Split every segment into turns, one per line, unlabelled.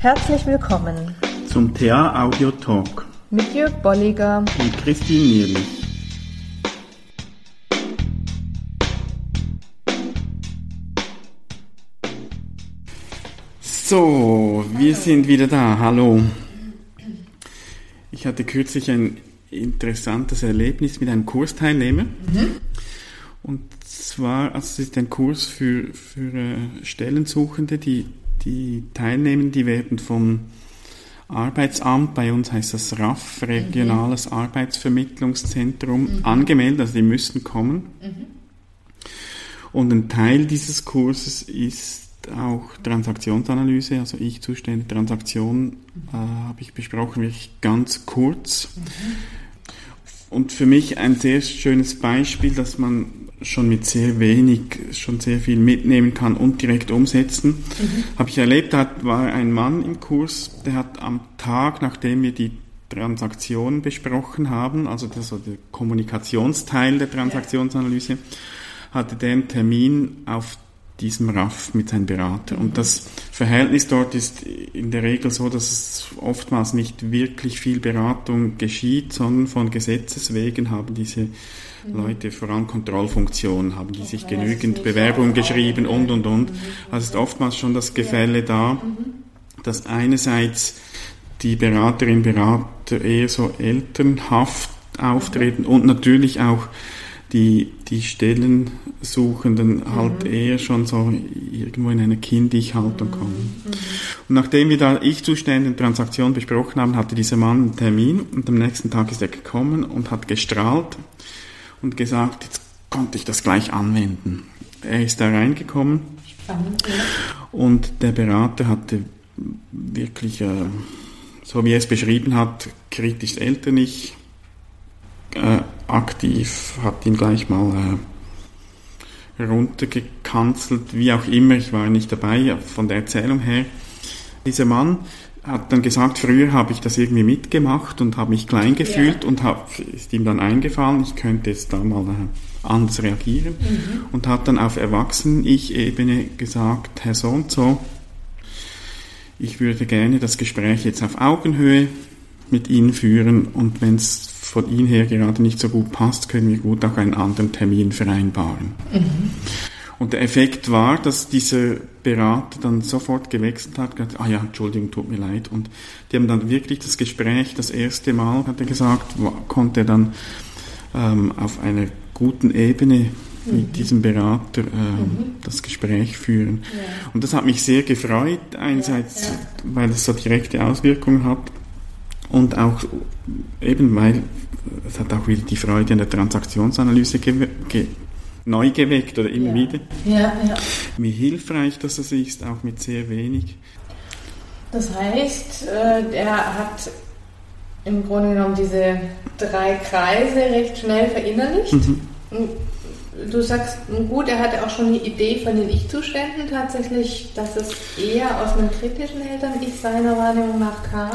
Herzlich willkommen
zum TA Audio Talk
mit Jörg Bolliger
und Christine Nierlich. So, wir Hallo. sind wieder da. Hallo. Ich hatte kürzlich ein interessantes Erlebnis mit einem Kursteilnehmer. Mhm. Und zwar, also es ist ein Kurs für, für äh, Stellensuchende, die, die teilnehmen, die werden vom Arbeitsamt, bei uns heißt das RAF, Regionales mhm. Arbeitsvermittlungszentrum, mhm. angemeldet, also die müssten kommen. Mhm. Und ein Teil dieses Kurses ist auch Transaktionsanalyse, also ich zuständige Transaktionen, äh, habe ich besprochen, wirklich ganz kurz. Mhm. Und für mich ein sehr schönes Beispiel, dass man schon mit sehr wenig schon sehr viel mitnehmen kann und direkt umsetzen. Mhm. Habe ich erlebt, da war ein Mann im Kurs, der hat am Tag, nachdem wir die Transaktion besprochen haben, also das war der Kommunikationsteil der Transaktionsanalyse, hatte der einen Termin auf diesem RAF mit seinem Berater. Und das Verhältnis dort ist in der Regel so, dass es oftmals nicht wirklich viel Beratung geschieht, sondern von Gesetzes wegen haben diese mhm. Leute vor allem Kontrollfunktionen, haben die sich genügend Bewerbungen geschrieben und, und, und. Mhm. Also ist oftmals schon das Gefälle da, mhm. dass einerseits die Beraterin, Berater eher so elternhaft auftreten und natürlich auch die, die Stellensuchenden mhm. halt eher schon so irgendwo in eine kindliche Haltung kommen. Mhm. Und nachdem wir da Ich-Zustände und Transaktion besprochen haben, hatte dieser Mann einen Termin und am nächsten Tag ist er gekommen und hat gestrahlt und gesagt, jetzt konnte ich das gleich anwenden. Er ist da reingekommen Spannend, ja. und der Berater hatte wirklich, äh, so wie er es beschrieben hat, kritisch elterlich, äh, aktiv, hat ihn gleich mal äh, runtergekanzelt, wie auch immer, ich war nicht dabei, von der Erzählung her. Dieser Mann hat dann gesagt, früher habe ich das irgendwie mitgemacht und habe mich klein gefühlt ja. und hab, ist ihm dann eingefallen, ich könnte jetzt da mal äh, anders reagieren mhm. und hat dann auf Erwachsenen-Ich-Ebene gesagt, Herr so und so, ich würde gerne das Gespräch jetzt auf Augenhöhe mit Ihnen führen und wenn es von Ihnen her gerade nicht so gut passt, können wir gut auch einen anderen Termin vereinbaren. Mhm. Und der Effekt war, dass dieser Berater dann sofort gewechselt hat, gesagt, ah ja, Entschuldigung, tut mir leid. Und die haben dann wirklich das Gespräch, das erste Mal, hat er gesagt, konnte er dann ähm, auf einer guten Ebene mit mhm. diesem Berater ähm, mhm. das Gespräch führen. Ja. Und das hat mich sehr gefreut, einerseits, ja, ja. weil es so direkte Auswirkungen hat und auch eben, weil es hat auch wieder die Freude an der Transaktionsanalyse ge ge neu geweckt oder immer
ja.
wieder.
Ja, ja.
Wie hilfreich das ist, auch mit sehr wenig.
Das heißt, äh, er hat im Grunde genommen diese drei Kreise recht schnell verinnerlicht. Mhm du sagst, gut, er hatte auch schon eine Idee von den Ich-Zuständen tatsächlich, dass es eher aus einem kritischen Eltern-Ich seiner Wahrnehmung nach kam.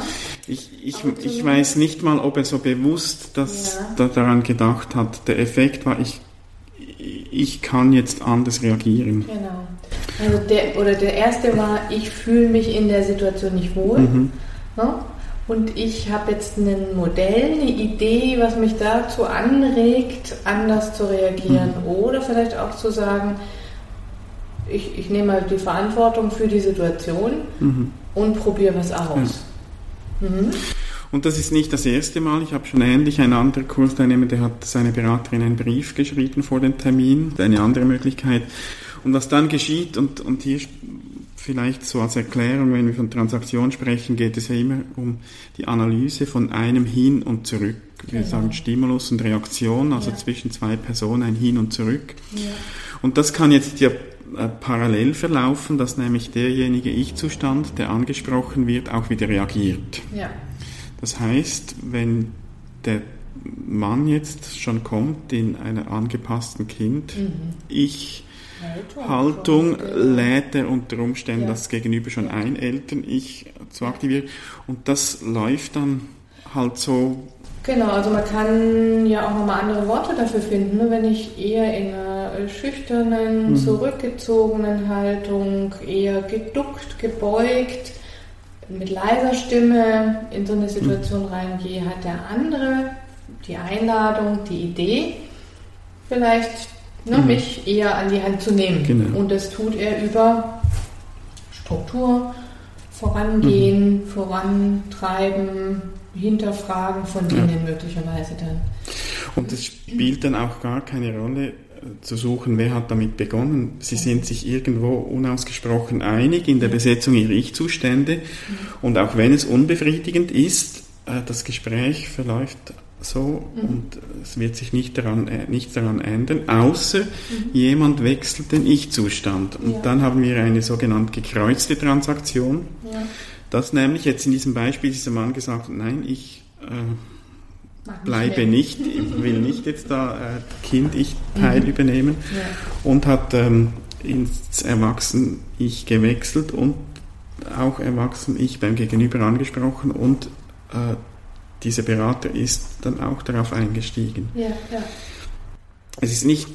Ich, ich, ich weiß nicht mal, ob er so bewusst das ja. da daran gedacht hat. Der Effekt war, ich, ich kann jetzt anders reagieren.
Genau. Also der, oder der erste war, ich fühle mich in der Situation nicht wohl. Mhm. Ne? Und ich habe jetzt ein Modell, eine Idee, was mich dazu anregt, anders zu reagieren. Mhm. Oder vielleicht auch zu sagen, ich, ich nehme mal die Verantwortung für die Situation mhm. und probiere was aus.
Ja. Mhm. Und das ist nicht das erste Mal. Ich habe schon ähnlich einen anderen Kursteilnehmer, der hat seine Beraterin einen Brief geschrieben vor dem Termin. Eine andere Möglichkeit. Und was dann geschieht, und, und hier vielleicht so als Erklärung, wenn wir von Transaktion sprechen, geht es ja immer um die Analyse von einem Hin und Zurück. Wir genau. sagen Stimulus und Reaktion, also ja. zwischen zwei Personen ein Hin und Zurück. Ja. Und das kann jetzt ja äh, parallel verlaufen, dass nämlich derjenige Ich-Zustand, der angesprochen wird, auch wieder reagiert.
Ja.
Das heißt, wenn der Mann jetzt schon kommt in einer angepassten Kind, mhm. ich Haltung, lädt er unter Umständen ja. das Gegenüber schon ein, Eltern-Ich zu aktivieren. Und das läuft dann halt so.
Genau, also man kann ja auch nochmal andere Worte dafür finden. Ne? Wenn ich eher in einer schüchternen, mhm. zurückgezogenen Haltung, eher geduckt, gebeugt, mit leiser Stimme in so eine Situation reingehe, hat der andere die Einladung, die Idee, vielleicht ne, mhm. mich eher an die Hand zu nehmen. Genau. Und das tut er über Struktur, Vorangehen, mhm. Vorantreiben, Hinterfragen von ja. möglicherweise dann.
Und es spielt dann auch gar keine Rolle äh, zu suchen, wer hat damit begonnen. Sie sind sich irgendwo unausgesprochen einig in der Besetzung ihrer Ich-Zustände. Und auch wenn es unbefriedigend ist, äh, das Gespräch verläuft so mhm. und es wird sich nicht daran, äh, nichts daran ändern, außer mhm. jemand wechselt den Ich-Zustand. Und ja. dann haben wir eine sogenannte gekreuzte Transaktion. Ja. Das nämlich jetzt in diesem Beispiel dieser Mann gesagt, nein, ich äh, bleibe nicht, ich will nicht jetzt da äh, Kind-Ich-Teil mhm. übernehmen ja. und hat ähm, ins Erwachsen-Ich gewechselt und auch Erwachsen-Ich beim Gegenüber angesprochen und äh, dieser Berater ist dann auch darauf eingestiegen. Ja, ja. Es ist nicht,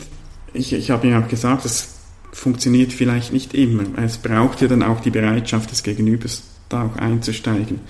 ich, ich habe ja auch gesagt, es funktioniert vielleicht nicht immer. Es braucht ja dann auch die Bereitschaft des Gegenübers, da auch einzusteigen.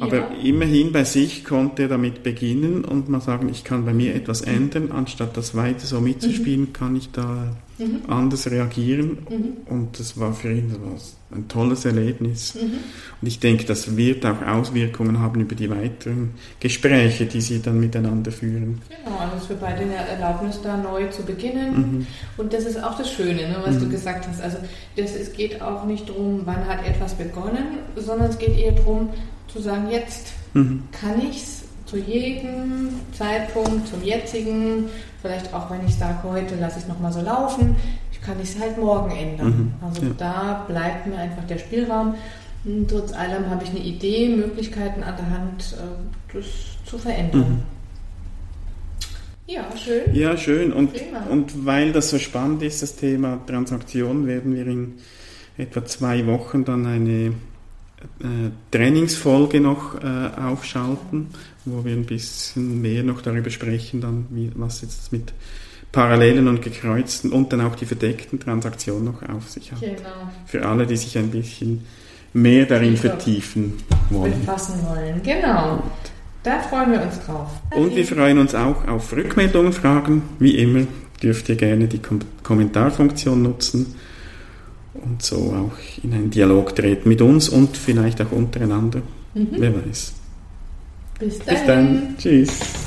Aber ja. immerhin bei sich konnte er damit beginnen und mal sagen, ich kann bei mir etwas ändern, anstatt das weiter so mitzuspielen, mhm. kann ich da mhm. anders reagieren. Mhm. Und das war für ihn was, ein tolles Erlebnis. Mhm. Und ich denke, das wird auch Auswirkungen haben über die weiteren Gespräche, die sie dann miteinander führen.
Genau, also für beide eine Erlaubnis, da neu zu beginnen. Mhm. Und das ist auch das Schöne, ne, was du mhm. gesagt hast. Also das, es geht auch nicht darum, wann hat etwas begonnen, sondern es geht eher darum, zu sagen, jetzt mhm. kann ich es zu jedem Zeitpunkt, zum jetzigen, vielleicht auch wenn ich sage, heute lasse ich nochmal so laufen, kann ich es halt morgen ändern. Mhm. Also ja. da bleibt mir einfach der Spielraum. Und trotz allem habe ich eine Idee, Möglichkeiten an der Hand, äh, das zu verändern. Mhm.
Ja, schön. Ja, schön. Und, und weil das so spannend ist, das Thema Transaktion, werden wir in etwa zwei Wochen dann eine äh, Trainingsfolge noch äh, aufschalten, wo wir ein bisschen mehr noch darüber sprechen, dann, wie, was jetzt mit parallelen und gekreuzten und dann auch die verdeckten Transaktionen noch auf sich hat. Genau. Für alle, die sich ein bisschen mehr darin vertiefen wollen.
Befassen wollen, genau. Da freuen wir uns drauf.
Und wir freuen uns auch auf Rückmeldungen, Fragen. Wie immer dürft ihr gerne die Kom Kommentarfunktion nutzen und so auch in einen Dialog treten mit uns und vielleicht auch untereinander. Mhm. Wer weiß.
Bis, Bis dann.
Tschüss.